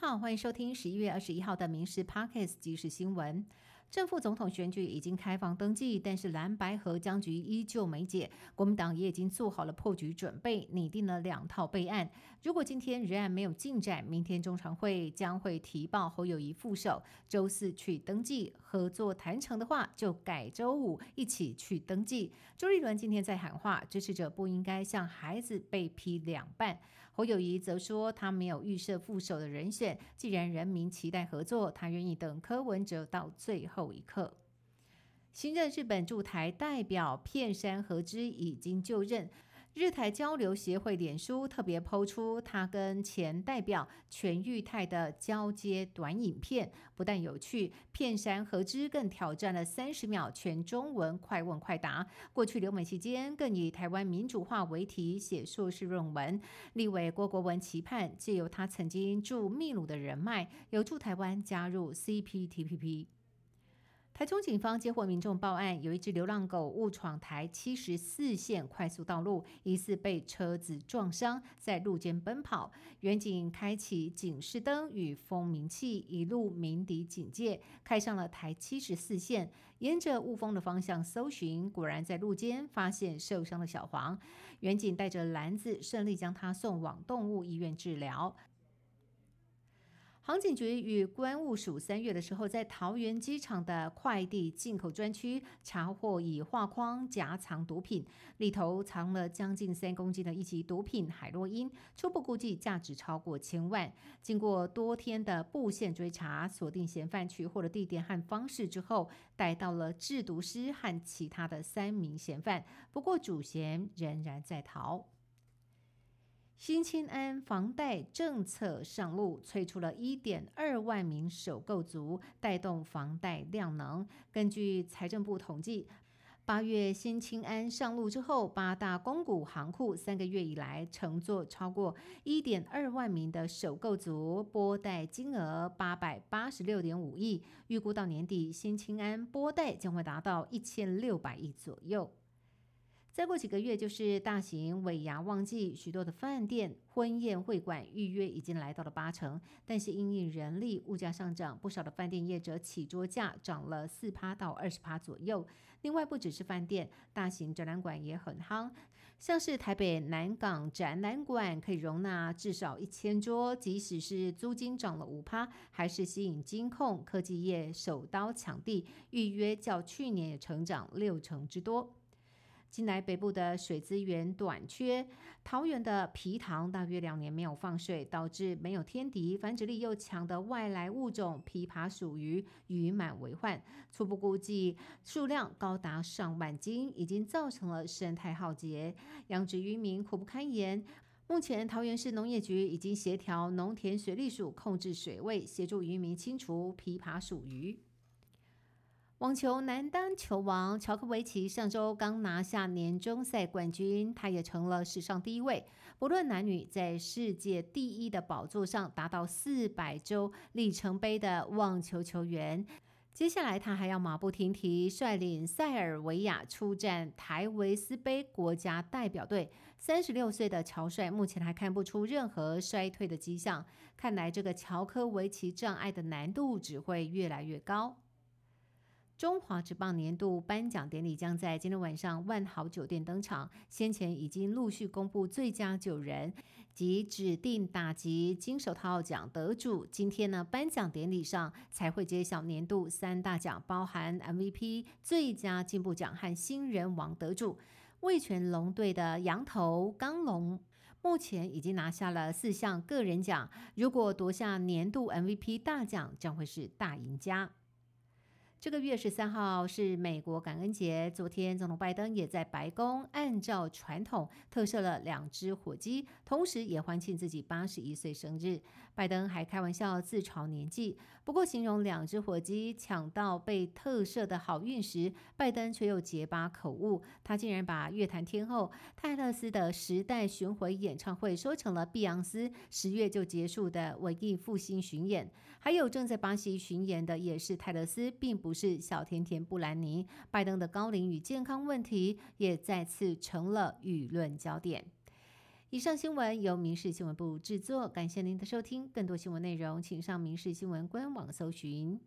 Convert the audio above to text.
好，欢迎收听十一月二十一号的《民事 Pockets》即时新闻。正副总统选举已经开放登记，但是蓝白河僵局依旧没解。国民党也已经做好了破局准备，拟定了两套备案。如果今天仍然没有进展，明天中常会将会提报侯友谊副手，周四去登记。合作谈成的话，就改周五一起去登记。周立伦今天在喊话，支持者不应该像孩子被劈两半。侯友谊则说，他没有预设副手的人选，既然人民期待合作，他愿意等柯文哲到最后。一刻，新任日本驻台代表片山和之已经就任。日台交流协会脸书特别抛出他跟前代表全玉泰的交接短影片，不但有趣，片山和之更挑战了三十秒全中文快问快答。过去留美期间，更以台湾民主化为题写硕士论文。立委郭国文期盼借由他曾经驻秘鲁的人脉，有助台湾加入 CPTPP。台中警方接获民众报案，有一只流浪狗误闯台七十四线快速道路，疑似被车子撞伤，在路间奔跑。远警开启警示灯与蜂鸣器，一路鸣笛警戒，开上了台七十四线，沿着雾峰的方向搜寻，果然在路间发现受伤的小黄。远警带着篮子，顺利将它送往动物医院治疗。航警局与关务署三月的时候，在桃园机场的快递进口专区查获以画框夹藏毒品，里头藏了将近三公斤的一级毒品海洛因，初步估计价值超过千万。经过多天的布线追查，锁定嫌犯取货的地点和方式之后，逮到了制毒师和其他的三名嫌犯，不过主嫌仍然在逃。新青安房贷政策上路，催出了一点二万名首购族，带动房贷量能。根据财政部统计，八月新青安上路之后，八大公股行库三个月以来乘坐超过一点二万名的首购族，拨贷金额八百八十六点五亿，预估到年底新青安拨贷将会达到一千六百亿左右。再过几个月就是大型尾牙旺季，许多的饭店、婚宴会馆预约已经来到了八成。但是因应人力、物价上涨，不少的饭店业者起桌价涨了四趴到二十趴左右。另外，不只是饭店，大型展览馆也很夯，像是台北南港展览馆可以容纳至少一千桌，即使是租金涨了五趴，还是吸引金控科技业手刀抢地，预约较去年也成长六成之多。近来北部的水资源短缺，桃园的皮塘大约两年没有放水，导致没有天敌，繁殖力又强的外来物种琵琶属鱼鱼满为患，初步估计数量高达上万斤，已经造成了生态浩劫，养殖渔民苦不堪言。目前桃园市农业局已经协调农田水利署控制水位，协助渔民清除琵琶属鱼。网球男单球王乔科维奇上周刚拿下年终赛冠军，他也成了史上第一位不论男女在世界第一的宝座上达到四百周里程碑的网球球员。接下来他还要马不停蹄率领塞尔维亚出战台维斯杯国家代表队。三十六岁的乔帅目前还看不出任何衰退的迹象，看来这个乔科维奇障碍的难度只会越来越高。中华职棒年度颁奖典礼将在今天晚上万豪酒店登场。先前已经陆续公布最佳九人及指定打击金手套奖得主。今天呢，颁奖典礼上才会揭晓年度三大奖，包含 MVP、最佳进步奖和新人王得主。味全龙队的羊头刚龙目前已经拿下了四项个人奖，如果夺下年度 MVP 大奖，将会是大赢家。这个月十三号是美国感恩节，昨天总统拜登也在白宫按照传统特设了两只火鸡，同时也欢庆自己八十一岁生日。拜登还开玩笑自嘲年纪，不过形容两只火鸡抢到被特赦的好运时，拜登却又结巴口误，他竟然把乐坛天后泰勒斯的时代巡回演唱会说成了碧昂斯十月就结束的文艺复兴巡演。还有正在巴西巡演的也是泰勒斯，并不不是小甜甜布兰妮。拜登的高龄与健康问题也再次成了舆论焦点。以上新闻由民事新闻部制作，感谢您的收听。更多新闻内容，请上民事新闻官网搜寻。